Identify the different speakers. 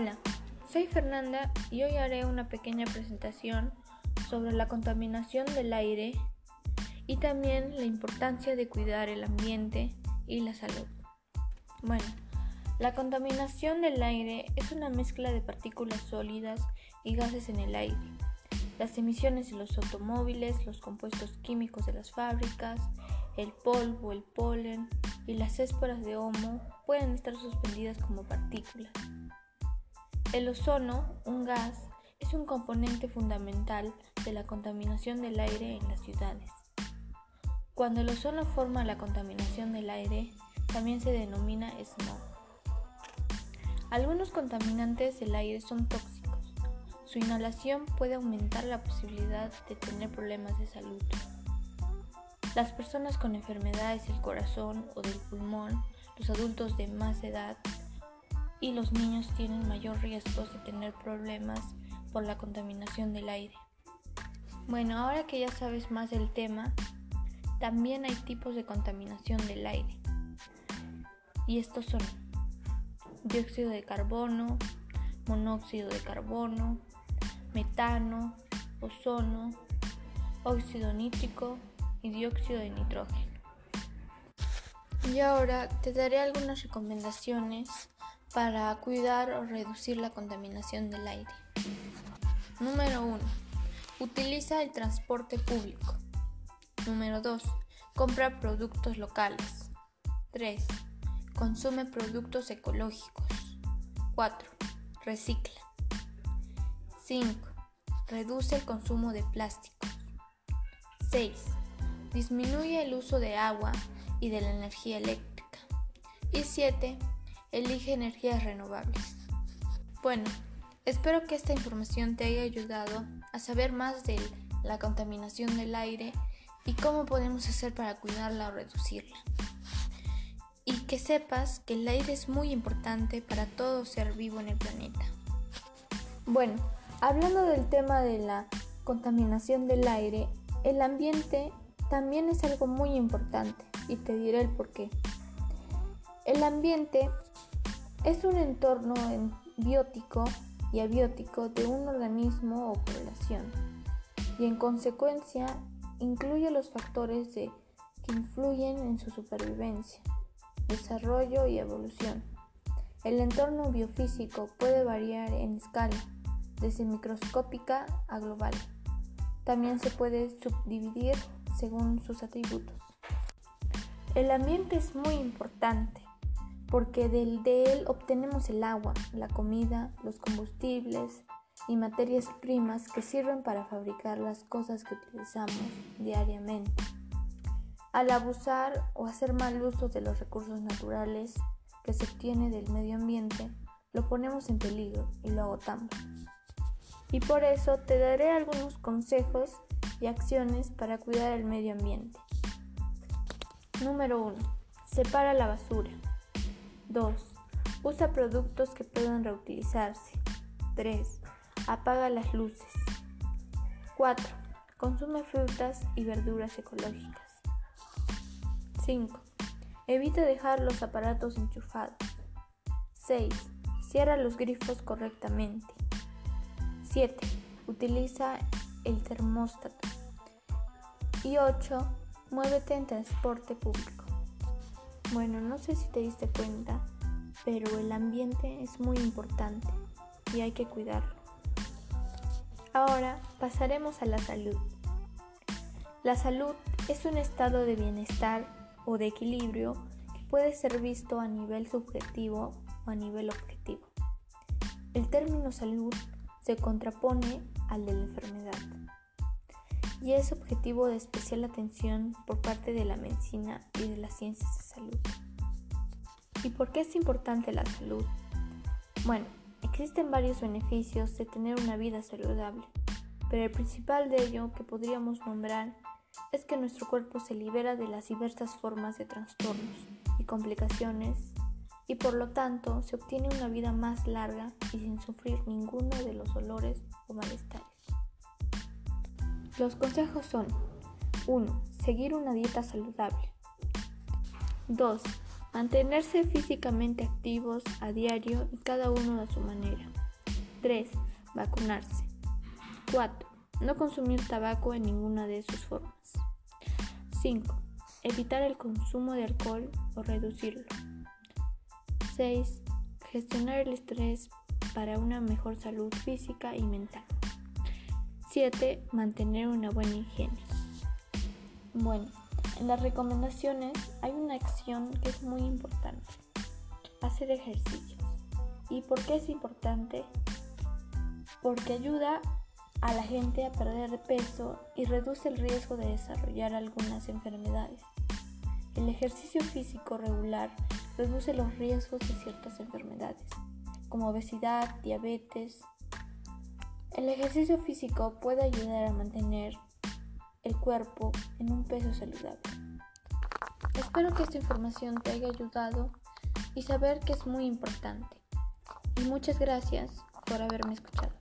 Speaker 1: Hola, soy Fernanda y hoy haré una pequeña presentación sobre la contaminación del aire y también la importancia de cuidar el ambiente y la salud. Bueno, la contaminación del aire es una mezcla de partículas sólidas y gases en el aire. Las emisiones de los automóviles, los compuestos químicos de las fábricas, el polvo, el polen y las esporas de homo pueden estar suspendidas como partículas. El ozono, un gas, es un componente fundamental de la contaminación del aire en las ciudades. Cuando el ozono forma la contaminación del aire, también se denomina smog. Algunos contaminantes del aire son tóxicos. Su inhalación puede aumentar la posibilidad de tener problemas de salud. Las personas con enfermedades del corazón o del pulmón, los adultos de más edad y los niños tienen mayor riesgo de tener problemas por la contaminación del aire. Bueno, ahora que ya sabes más del tema, también hay tipos de contaminación del aire. Y estos son dióxido de carbono, monóxido de carbono, metano, ozono, óxido nítrico y dióxido de nitrógeno. Y ahora te daré algunas recomendaciones para cuidar o reducir la contaminación del aire. Número 1. Utiliza el transporte público. Número 2. Compra productos locales. 3. Consume productos ecológicos. 4. Recicla. 5. Reduce el consumo de plásticos. 6. Disminuye el uso de agua y de la energía eléctrica. Y 7 elige energías renovables. Bueno, espero que esta información te haya ayudado a saber más de la contaminación del aire y cómo podemos hacer para cuidarla o reducirla. Y que sepas que el aire es muy importante para todo ser vivo en el planeta. Bueno, hablando del tema de la contaminación del aire, el ambiente también es algo muy importante y te diré el por qué. El ambiente es un entorno biótico y abiótico de un organismo o población y en consecuencia incluye los factores que influyen en su supervivencia, desarrollo y evolución. El entorno biofísico puede variar en escala, desde microscópica a global. También se puede subdividir según sus atributos. El ambiente es muy importante porque del, de él obtenemos el agua, la comida, los combustibles y materias primas que sirven para fabricar las cosas que utilizamos diariamente. Al abusar o hacer mal uso de los recursos naturales que se obtiene del medio ambiente, lo ponemos en peligro y lo agotamos. Y por eso te daré algunos consejos y acciones para cuidar el medio ambiente. Número 1. Separa la basura. 2. Usa productos que puedan reutilizarse. 3. Apaga las luces. 4. Consume frutas y verduras ecológicas. 5. Evita dejar los aparatos enchufados. 6. Cierra los grifos correctamente. 7. Utiliza el termóstato. Y 8. Muévete en transporte público. Bueno, no sé si te diste cuenta, pero el ambiente es muy importante y hay que cuidarlo. Ahora pasaremos a la salud. La salud es un estado de bienestar o de equilibrio que puede ser visto a nivel subjetivo o a nivel objetivo. El término salud se contrapone al de la enfermedad y es objetivo de especial atención por parte de la medicina y de las ciencias de salud. ¿Y por qué es importante la salud? Bueno, existen varios beneficios de tener una vida saludable, pero el principal de ello que podríamos nombrar es que nuestro cuerpo se libera de las diversas formas de trastornos y complicaciones y por lo tanto se obtiene una vida más larga y sin sufrir ninguno de los dolores o malestares. Los consejos son 1. Seguir una dieta saludable. 2. Mantenerse físicamente activos a diario y cada uno a su manera. 3. Vacunarse. 4. No consumir tabaco en ninguna de sus formas. 5. Evitar el consumo de alcohol o reducirlo. 6. Gestionar el estrés para una mejor salud física y mental. 7. Mantener una buena higiene. Bueno, en las recomendaciones hay una acción que es muy importante. Hacer ejercicios. ¿Y por qué es importante? Porque ayuda a la gente a perder peso y reduce el riesgo de desarrollar algunas enfermedades. El ejercicio físico regular reduce los riesgos de ciertas enfermedades, como obesidad, diabetes. El ejercicio físico puede ayudar a mantener el cuerpo en un peso saludable. Espero que esta información te haya ayudado y saber que es muy importante. Y muchas gracias por haberme escuchado.